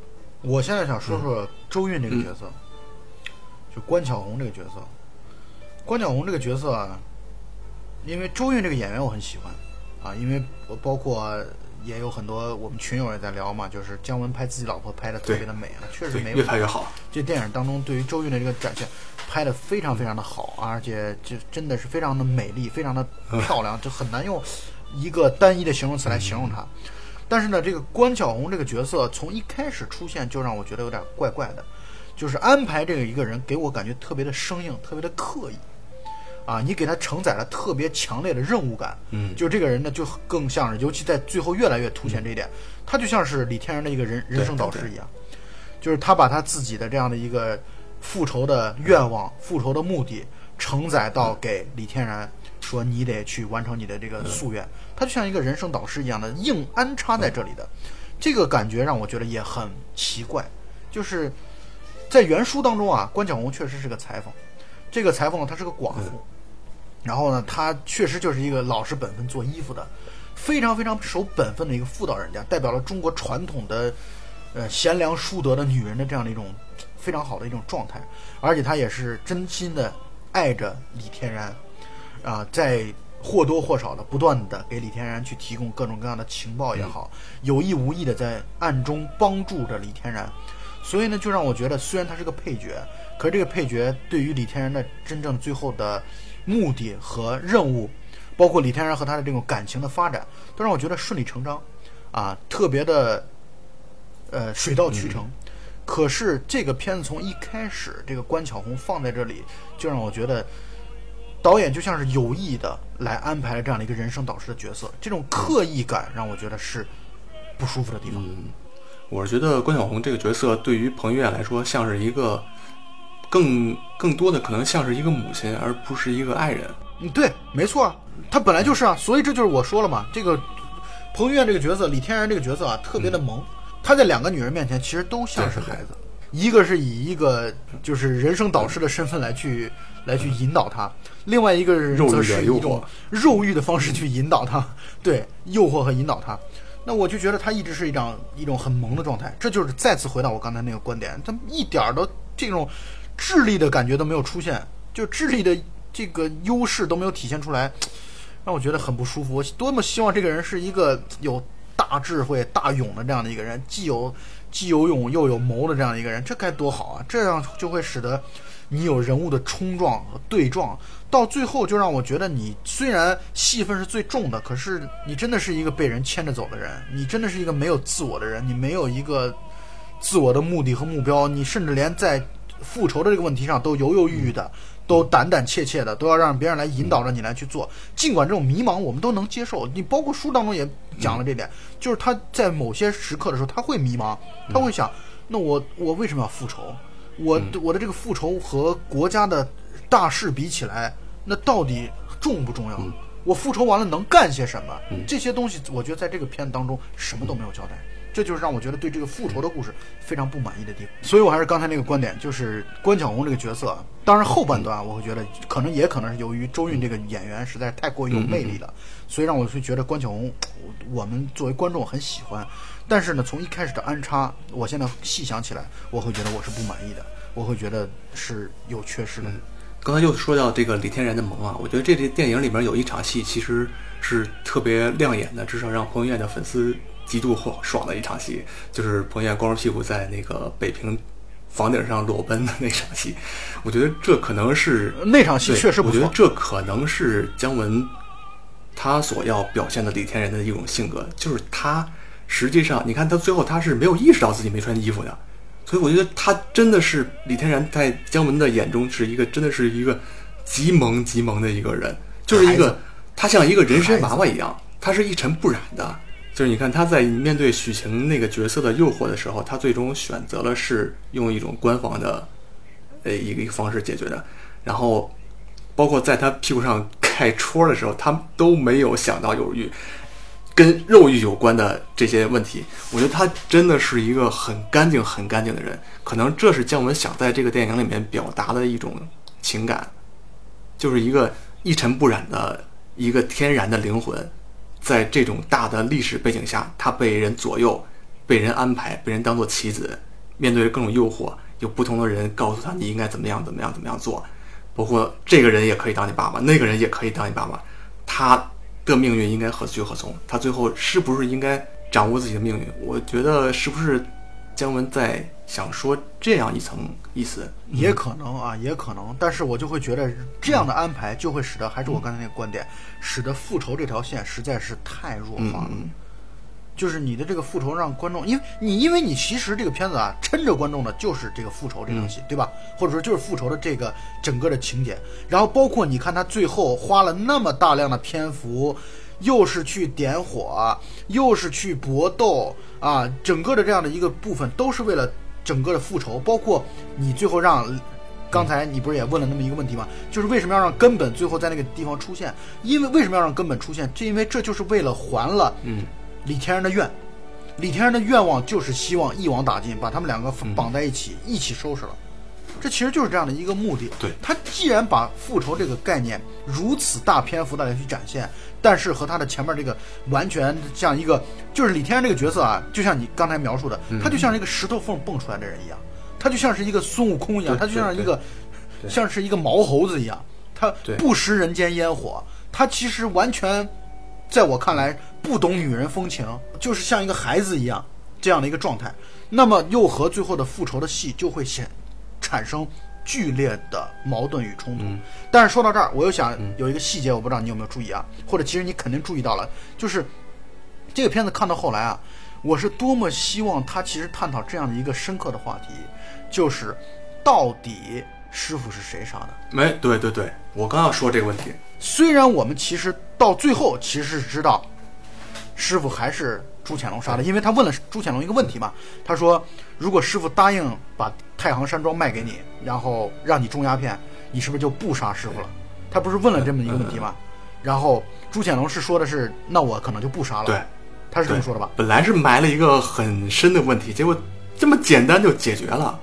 我现在想说说周韵这个角色，就关巧红这个角色。关巧红这个角色啊，因为周韵这个演员我很喜欢啊，因为包括。也有很多我们群友也在聊嘛，就是姜文拍自己老婆拍的特别的美啊，确实没越拍越好。这电影当中对于周韵的这个展现，拍的非常非常的好，而且就真的是非常的美丽，非常的漂亮，就很难用一个单一的形容词来形容她。但是呢，这个关晓红这个角色从一开始出现就让我觉得有点怪怪的，就是安排这个一个人给我感觉特别的生硬，特别的刻意。啊，你给他承载了特别强烈的任务感，嗯，就这个人呢，就更像是，尤其在最后越来越凸显这一点，他就像是李天然的一个人人生导师一样，就是他把他自己的这样的一个复仇的愿望、复仇的目的承载到给李天然，说你得去完成你的这个夙愿，他就像一个人生导师一样的硬安插在这里的，这个感觉让我觉得也很奇怪，就是。在原书当中啊，关巧红确实是个裁缝，这个裁缝呢，她是个寡妇，然后呢，他确实就是一个老实本分做衣服的，非常非常守本分的一个妇道人家，代表了中国传统的呃贤良淑德的女人的这样的一种非常好的一种状态，而且她也是真心的爱着李天然，啊，在或多或少的不断的给李天然去提供各种各样的情报也好，有意无意的在暗中帮助着李天然，所以呢，就让我觉得虽然他是个配角，可是这个配角对于李天然的真正最后的目的和任务，包括李天然和他的这种感情的发展，都让我觉得顺理成章，啊，特别的呃水到渠成。可是这个片子从一开始，这个关巧红放在这里，就让我觉得导演就像是有意的来安排了这样的一个人生导师的角色，这种刻意感让我觉得是不舒服的地方。我是觉得关晓红这个角色对于彭于晏来说，像是一个更更多的可能像是一个母亲，而不是一个爱人。嗯，对，没错啊，他本来就是啊，所以这就是我说了嘛，这个彭于晏这个角色，李天然这个角色啊，特别的萌。他在两个女人面前其实都像是孩子，一个是以一个就是人生导师的身份来去来去引导他，另外一个人则是一种肉欲的方式去引导他，对，诱惑和引导他。那我就觉得他一直是一张一种很萌的状态，这就是再次回到我刚才那个观点，他一点儿都这种智力的感觉都没有出现，就智力的这个优势都没有体现出来，让我觉得很不舒服。我多么希望这个人是一个有大智慧、大勇的这样的一个人，既有既有勇又有谋的这样的一个人，这该多好啊！这样就会使得你有人物的冲撞和对撞，到最后就让我觉得你虽然戏份是最重的，可是你真的是一个被人牵着走的人，你真的是一个没有自我的人，你没有一个自我的目的和目标，你甚至连在复仇的这个问题上都犹犹豫豫的，都胆胆怯怯的，都要让别人来引导着你来去做。尽管这种迷茫我们都能接受，你包括书当中也讲了这点，就是他在某些时刻的时候他会迷茫，他会想，那我我为什么要复仇？我我的这个复仇和国家的大事比起来，那到底重不重要？我复仇完了能干些什么？这些东西，我觉得在这个片子当中什么都没有交代。这就是让我觉得对这个复仇的故事非常不满意的地方。所以我还是刚才那个观点，就是关晓红这个角色，当然后半段我会觉得可能也可能是由于周韵这个演员实在是太过于有魅力了，所以让我会觉得关晓红，我我们作为观众很喜欢。但是呢，从一开始的安插，我现在细想起来，我会觉得我是不满意的，我会觉得是有缺失的。刚才又说到这个李天然的萌啊，我觉得这个电影里面有一场戏其实是特别亮眼的，至少让彭于晏的粉丝极度爽爽的一场戏，就是彭于晏光着屁股在那个北平房顶上裸奔的那场戏。我觉得这可能是那场戏确实不错，我觉得这可能是姜文他所要表现的李天然的一种性格，就是他实际上，你看他最后他是没有意识到自己没穿衣服的，所以我觉得他真的是李天然在姜文的眼中是一个真的是一个极萌极萌的一个人，就是一个他像一个人参娃娃一样，他是一尘不染的。就是你看他在面对许晴那个角色的诱惑的时候，他最终选择了是用一种官方的呃一个一个方式解决的，然后包括在他屁股上盖戳的时候，他都没有想到有欲跟肉欲有关的这些问题。我觉得他真的是一个很干净、很干净的人，可能这是姜文想在这个电影里面表达的一种情感，就是一个一尘不染的一个天然的灵魂，在这种大的历史背景下，他被人左右、被人安排、被人当做棋子，面对各种诱惑，有不同的人告诉他你应该怎么样、怎么样、怎么样做，包括这个人也可以当你爸爸，那个人也可以当你爸爸，他的命运应该何去何从？他最后是不是应该掌握自己的命运？我觉得是不是姜文在想说这样一层意思？也可能啊，也可能，但是我就会觉得这样的安排就会使得，还是我刚才那个观点，使得复仇这条线实在是太弱化了。嗯就是你的这个复仇让观众，因为你因为你其实这个片子啊，抻着观众的就是这个复仇这场戏，对吧？或者说就是复仇的这个整个的情节，然后包括你看他最后花了那么大量的篇幅，又是去点火，又是去搏斗啊，整个的这样的一个部分都是为了整个的复仇，包括你最后让。刚才你不是也问了那么一个问题吗？就是为什么要让根本最后在那个地方出现？因为为什么要让根本出现？就因为这就是为了还了嗯李天然的愿，李天然的愿望就是希望一网打尽，把他们两个绑在一起，一起收拾了。这其实就是这样的一个目的。对他既然把复仇这个概念如此大篇幅的来去展现，但是和他的前面这个完全像一个，就是李天然这个角色啊，就像你刚才描述的，嗯他就像是一个石头缝蹦出来的人一样，他就像是一个孙悟空一样，他就像是一个像是一个毛猴子一样，他不食人间烟火，他其实完全在我看来不懂女人风情，就是像一个孩子一样这样的一个状态。那么又和最后的复仇的戏就会显产生剧烈的矛盾与冲突。但是说到这儿，我又想有一个细节，我不知道你有没有注意啊？或者其实你肯定注意到了，就是这个片子看到后来啊，我是多么希望他其实探讨这样的一个深刻的话题，就是到底师傅是谁杀的？没，对对对，我刚要说这个问题。虽然我们其实到最后其实是知道，师傅还是朱潜龙杀的，因为他问了朱潜龙一个问题嘛，他说如果师傅答应把太行山庄卖给你，然后让你种鸦片，你是不是就不杀师傅了？他不是问了这么一个问题吗？然后朱潜龙是说的是，那我可能就不杀了。对，他是这么说的吧？本来是埋了一个很深的问题，结果这么简单就解决了，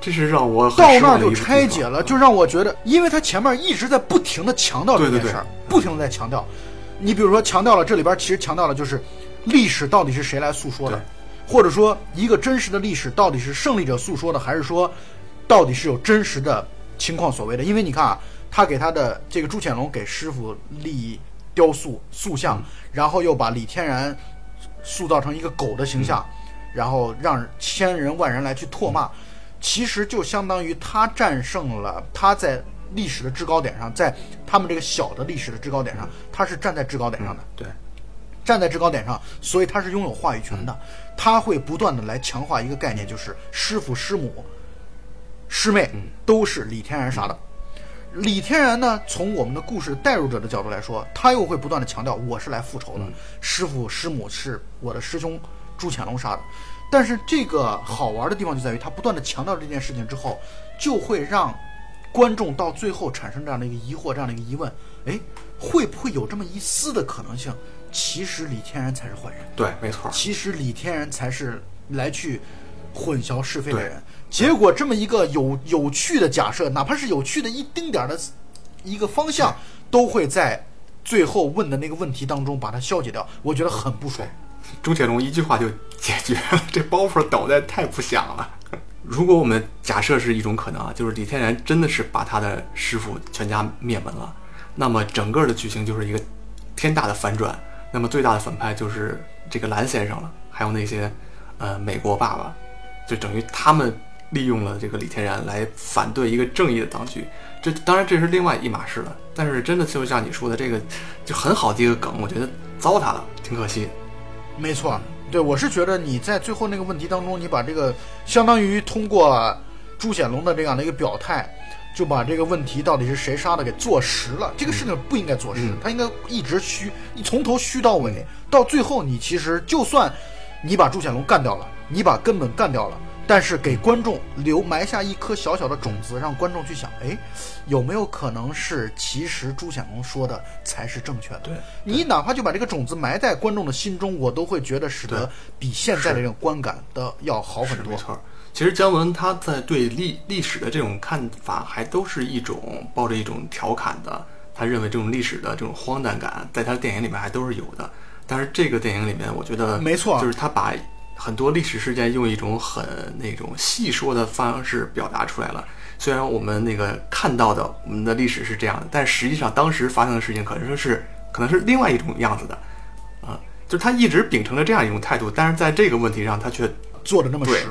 这是让我很到那儿就拆解了，就让我觉得，因为他前面一直在不停的强调这件事儿，不停的在强调。你比如说，强调了这里边其实强调了就是历史到底是谁来诉说的，或者说一个真实的历史到底是胜利者诉说的，还是说到底是有真实的情况所谓的？因为你看啊，他给他的这个朱潜龙给师傅立雕塑塑像，然后又把李天然塑造成一个狗的形象，然后让千人万人来去唾骂，其实就相当于他战胜了他在历史的制高点上，在他们这个小的历史的制高点上，他是站在制高点上的，对，站在制高点上，所以他是拥有话语权的，他会不断的来强化一个概念，就是师傅、师母、师妹都是李天然杀的。李天然呢，从我们的故事代入者的角度来说，他又会不断的强调我是来复仇的，师傅师母是我的师兄朱潜龙杀的。但是这个好玩的地方就在于，他不断的强调这件事情之后，就会让观众到最后产生这样的一个疑惑，这样的一个疑问：哎，会不会有这么一丝的可能性？其实李天然才是坏人，对，没错，其实李天然才是来去混淆是非的人。结果这么一个有有趣的假设，哪怕是有趣的一丁点儿的一个方向，都会在最后问的那个问题当中把它消解掉。我觉得很不爽。钟铁龙一句话就解决了，(laughs) 这包袱抖得太不响了。如果我们假设是一种可能啊，就是李天然真的是把他的师傅全家灭门了，那么整个的剧情就是一个天大的反转。那么最大的反派就是这个蓝先生了，还有那些呃美国爸爸，就等于他们利用了这个李天然来反对一个正义的当局。这当然这是另外一码事了，但是真的就像你说的这个就很好的一个梗，我觉得糟蹋了，挺可惜。没错，对我是觉得你在最后那个问题当中，你把这个相当于通过朱显龙的这样的一个表态，就把这个问题到底是谁杀的给坐实了。这个事情不应该坐实，嗯他应该一直虚，你从头虚到尾，到最后你其实就算你把朱显龙干掉了，你把根本干掉了。但是给观众留埋下一颗小小的种子，让观众去想，哎，有没有可能是其实朱显龙说的才是正确的？对你哪怕就把这个种子埋在观众的心中，我都会觉得使得比现在的这种观感的要好很多没。错儿。其实姜文他在对历历史的这种看法，还都是一种抱着一种调侃的。他认为这种历史的这种荒诞感，在他的电影里面还都是有的。但是这个电影里面，我觉得没错就是他把很多历史事件用一种很那种细说的方式表达出来了。虽然我们那个看到的我们的历史是这样的，但实际上当时发生的事情可能说是可能是另外一种样子的，啊，就是他一直秉承着这样一种态度，但是在这个问题上他却做的那么对实，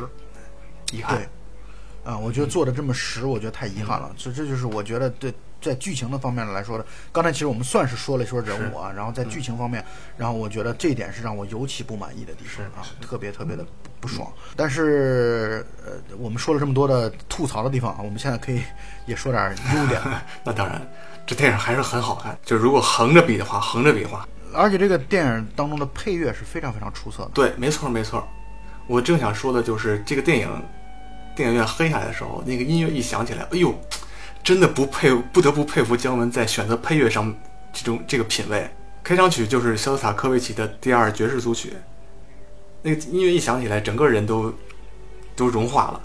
遗憾对，啊，我觉得做的这么实，我觉得太遗憾了。所以这就是我觉得对在剧情的方面来说的。刚才其实我们算是说了一说人物啊，然后在剧情方面，然后我觉得这一点是让我尤其不满意的地方啊，特别特别的不不爽。但是呃，我们说了这么多的吐槽的地方啊，我们现在可以也说点优点。(laughs) 那当然，这电影还是很好看。就如果横着比的话，横着比的话，而且这个电影当中的配乐是非常非常出色的。对，没错没错。我正想说的就是这个电影，电影院黑下来的时候，那个音乐一响起来，哎呦，真的不佩不得不佩服姜文在选择配乐上这种这个品味。开场曲就是肖斯塔科维奇的第二爵士组曲，那个音乐一响起来，整个人都都融化了。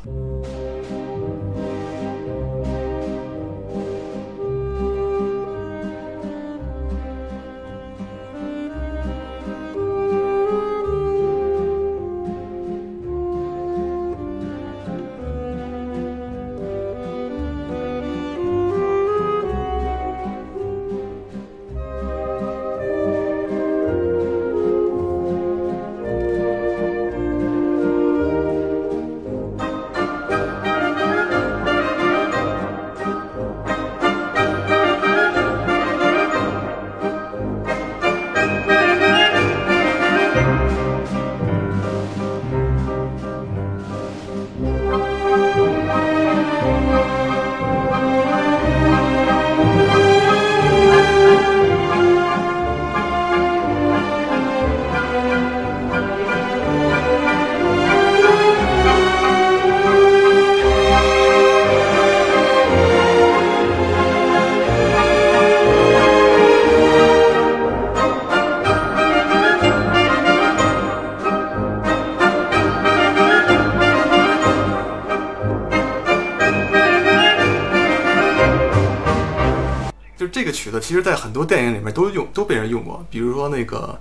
其实在很多电影里面都用都被人用过，比如说那个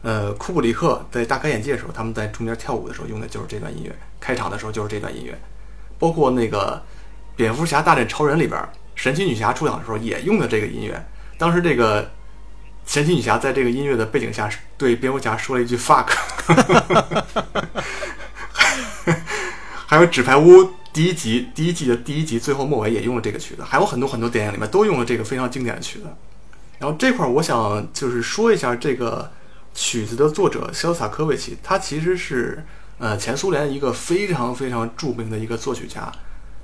呃库布里克在大开眼界的时候，他们在中间跳舞的时候用的就是这段音乐，开场的时候就是这段音乐，包括那个蝙蝠侠大战超人里边，神奇女侠出场的时候也用的这个音乐。当时这个神奇女侠在这个音乐的背景下对蝙蝠侠说了一句 fuck，(laughs) 还有纸牌屋。第一集第一季的第一集最后末尾也用了这个曲子，还有很多很多电影里面都用了这个非常经典的曲子。然后这块儿我想就是说一下这个曲子的作者肖斯塔科维奇，他其实是呃前苏联一个非常非常著名的一个作曲家，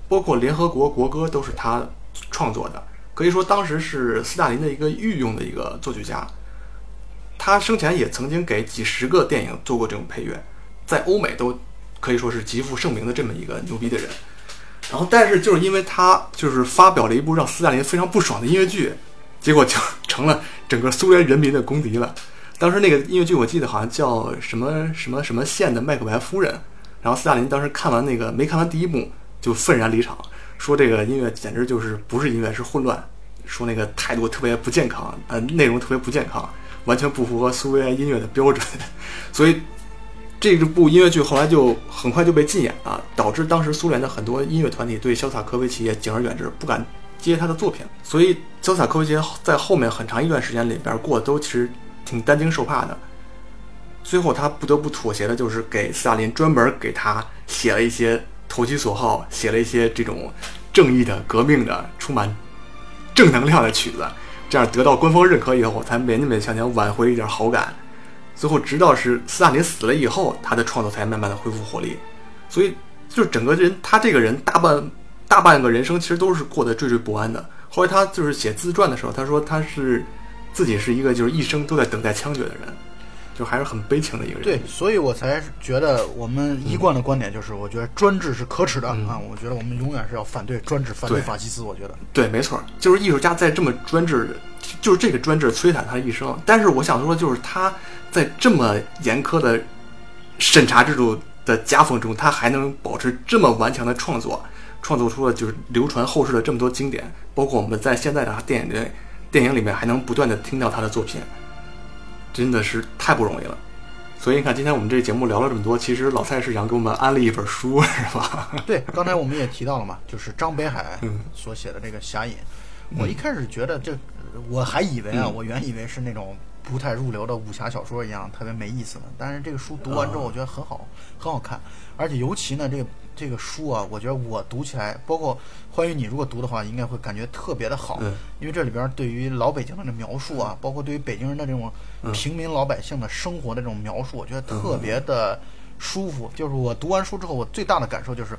包括联合国国歌都是他创作的，可以说当时是斯大林的一个御用的一个作曲家。他生前也曾经给几十个电影做过这种配乐，在欧美都。可以说是极负盛名的这么一个牛逼的人，然后但是就是因为他就是发表了一部让斯大林非常不爽的音乐剧，结果就成了整个苏联人民的公敌了。当时那个音乐剧我记得好像叫什么什么什么县的麦克白夫人，然后斯大林当时看完那个没看完第一幕就愤然离场，说这个音乐简直就是不是音乐是混乱，说那个态度特别不健康，呃内容特别不健康，完全不符合苏维埃音乐的标准，所以。这部音乐剧后来就很快就被禁演了，导致当时苏联的很多音乐团体对肖斯塔科维奇也敬而远之，不敢接他的作品。所以肖斯塔科维奇在后面很长一段时间里边过得都其实挺担惊受怕的。最后他不得不妥协的就是给斯大林专门给他写了一些投其所好，写了一些这种正义的、革命的、充满正能量的曲子，这样得到官方认可以后，才勉勉强强挽回一点好感。最后，直到是斯大林死了以后，他的创作才慢慢的恢复活力。所以，就是整个人，他这个人大半大半个人生其实都是过得惴惴不安的。后来他就是写自传的时候，他说他是自己是一个就是一生都在等待枪决的人，就还是很悲情的一个人。对，所以我才觉得我们一贯的观点就是，我觉得专制是可耻的啊！我觉得我们永远是要反对专制，反对法西斯。我觉得对，没错，就是艺术家在这么专制，就是这个专制摧残他一生。但是我想说，就是他。在这么严苛的审查制度的夹缝中，他还能保持这么顽强的创作，创作出了就是流传后世的这么多经典，包括我们在现在的电影里，电影里面还能不断的听到他的作品，真的是太不容易了。所以你看，今天我们这节目聊了这么多，其实老蔡是想给我们安利一本书，是吧？对，刚才我们也提到了嘛，(laughs) 就是张北海所写的这个《侠隐》，我一开始觉得这，我还以为啊，我原以为是那种。不太入流的武侠小说一样，特别没意思的。但是这个书读完之后，我觉得很好，很好看。而且尤其呢，这个这个书啊，我觉得我读起来，包括欢迎你如果读的话，应该会感觉特别的好。因为这里边对于老北京的这描述啊，包括对于北京人的这种平民老百姓的生活的这种描述，我觉得特别的舒服。就是我读完书之后，我最大的感受就是，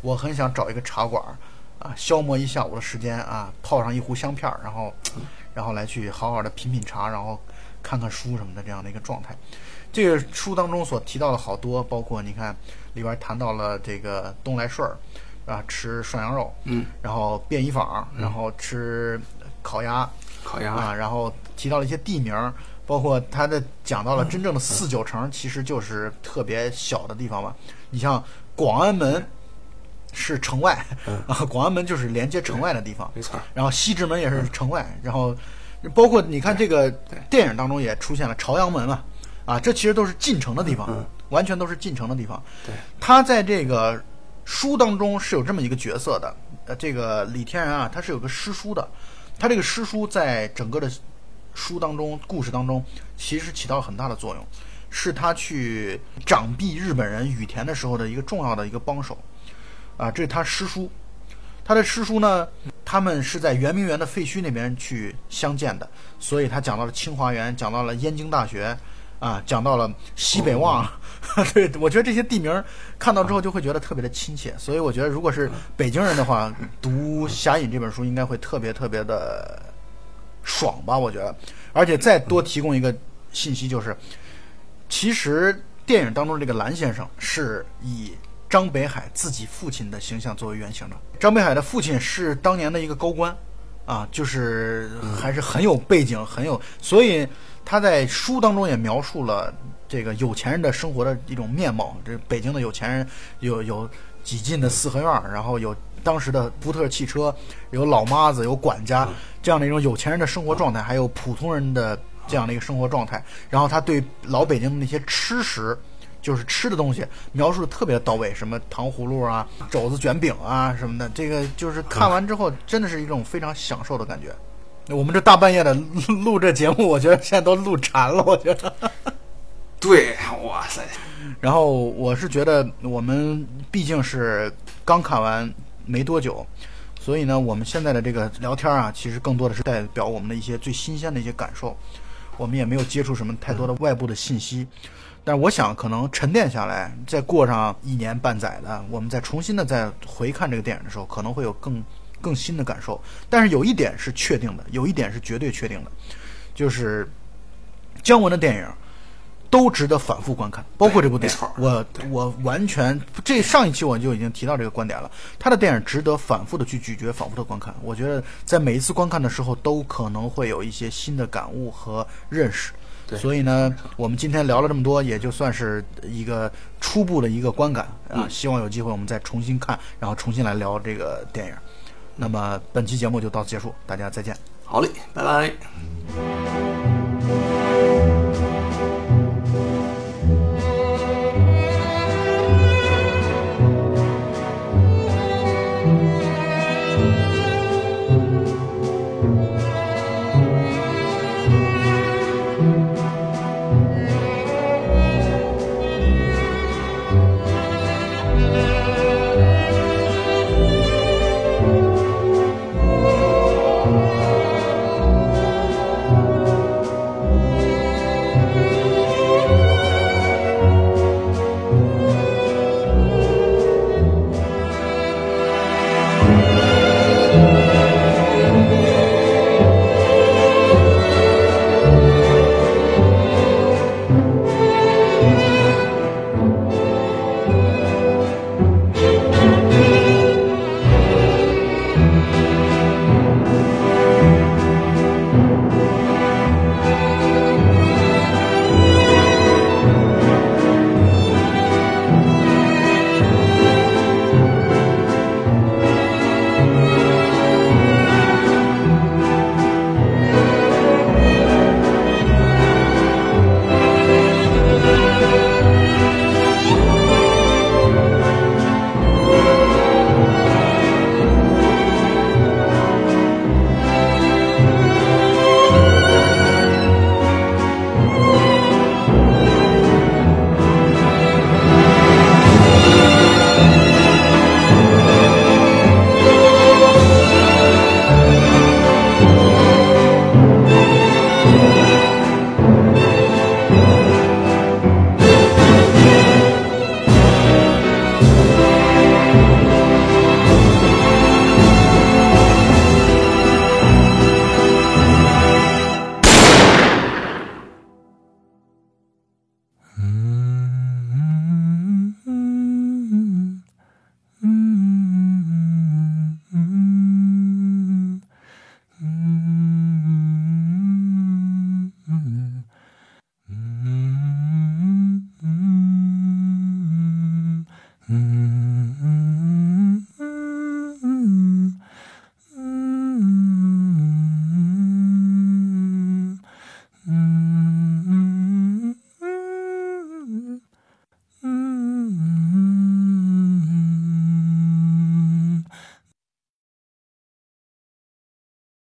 我很想找一个茶馆啊，消磨一下午的时间啊，泡上一壶香片儿，然后然后来去好好的品品茶，然后。看看书什么的这样的一个状态，这个书当中所提到的好多，包括你看里边谈到了这个东来顺儿啊，吃涮羊肉，嗯，然后便衣坊，然后吃烤鸭，烤鸭啊，然后提到了一些地名，包括他的讲到了真正的四九城，其实就是特别小的地方吧。你像广安门是城外啊，广安门就是连接城外的地方，没错。然后西直门也是城外，然后。包括你看这个电影当中也出现了朝阳门嘛，啊，这其实都是进城的地方，完全都是进城的地方。对，他在这个书当中是有这么一个角色的，呃，这个李天然啊，他是有个师叔的，他这个师叔在整个的书当中、故事当中，其实起到了很大的作用，是他去掌臂日本人羽田的时候的一个重要的一个帮手，啊，这是他师叔。他的师叔呢，他们是在圆明园的废墟那边去相见的，所以他讲到了清华园，讲到了燕京大学，啊，讲到了西北望。(laughs) 对，我觉得这些地名看到之后就会觉得特别的亲切，所以我觉得如果是北京人的话，读《侠隐》这本书应该会特别特别的爽吧？我觉得，而且再多提供一个信息就是，其实电影当中这个蓝先生是以。张北海自己父亲的形象作为原型的。张北海的父亲是当年的一个高官，啊，就是还是很有背景，很有，所以他在书当中也描述了这个有钱人的生活的一种面貌。这北京的有钱人有有几进的四合院，然后有当时的福特汽车，有老妈子，有管家这样的一种有钱人的生活状态，还有普通人的这样的一个生活状态。然后他对老北京的那些吃食，就是吃的东西描述的特别的到位，什么糖葫芦啊、肘子卷饼啊什么的，这个就是看完之后真的是一种非常享受的感觉。我们这大半夜的录这节目，我觉得现在都录馋了，我觉得。(laughs) 对，哇塞！然后我是觉得我们毕竟是刚看完没多久，所以呢，我们现在的这个聊天啊，其实更多的是代表我们的一些最新鲜的一些感受。我们也没有接触什么太多的外部的信息，但是我想可能沉淀下来，再过上一年半载的，我们再重新的再回看这个电影的时候，可能会有更更新的感受。但是有一点是确定的，有一点是绝对确定的，就是姜文的电影。都值得反复观看，包括这部电影。我我完全这上一期我就已经提到这个观点了。他的电影值得反复的去咀嚼，反复的观看。我觉得在每一次观看的时候，都可能会有一些新的感悟和认识。所以呢，我们今天聊了这么多，也就算是一个初步的一个观感啊。希望有机会我们再重新看，然后重新来聊这个电影。那么本期节目就到此结束，大家再见。好嘞，拜拜。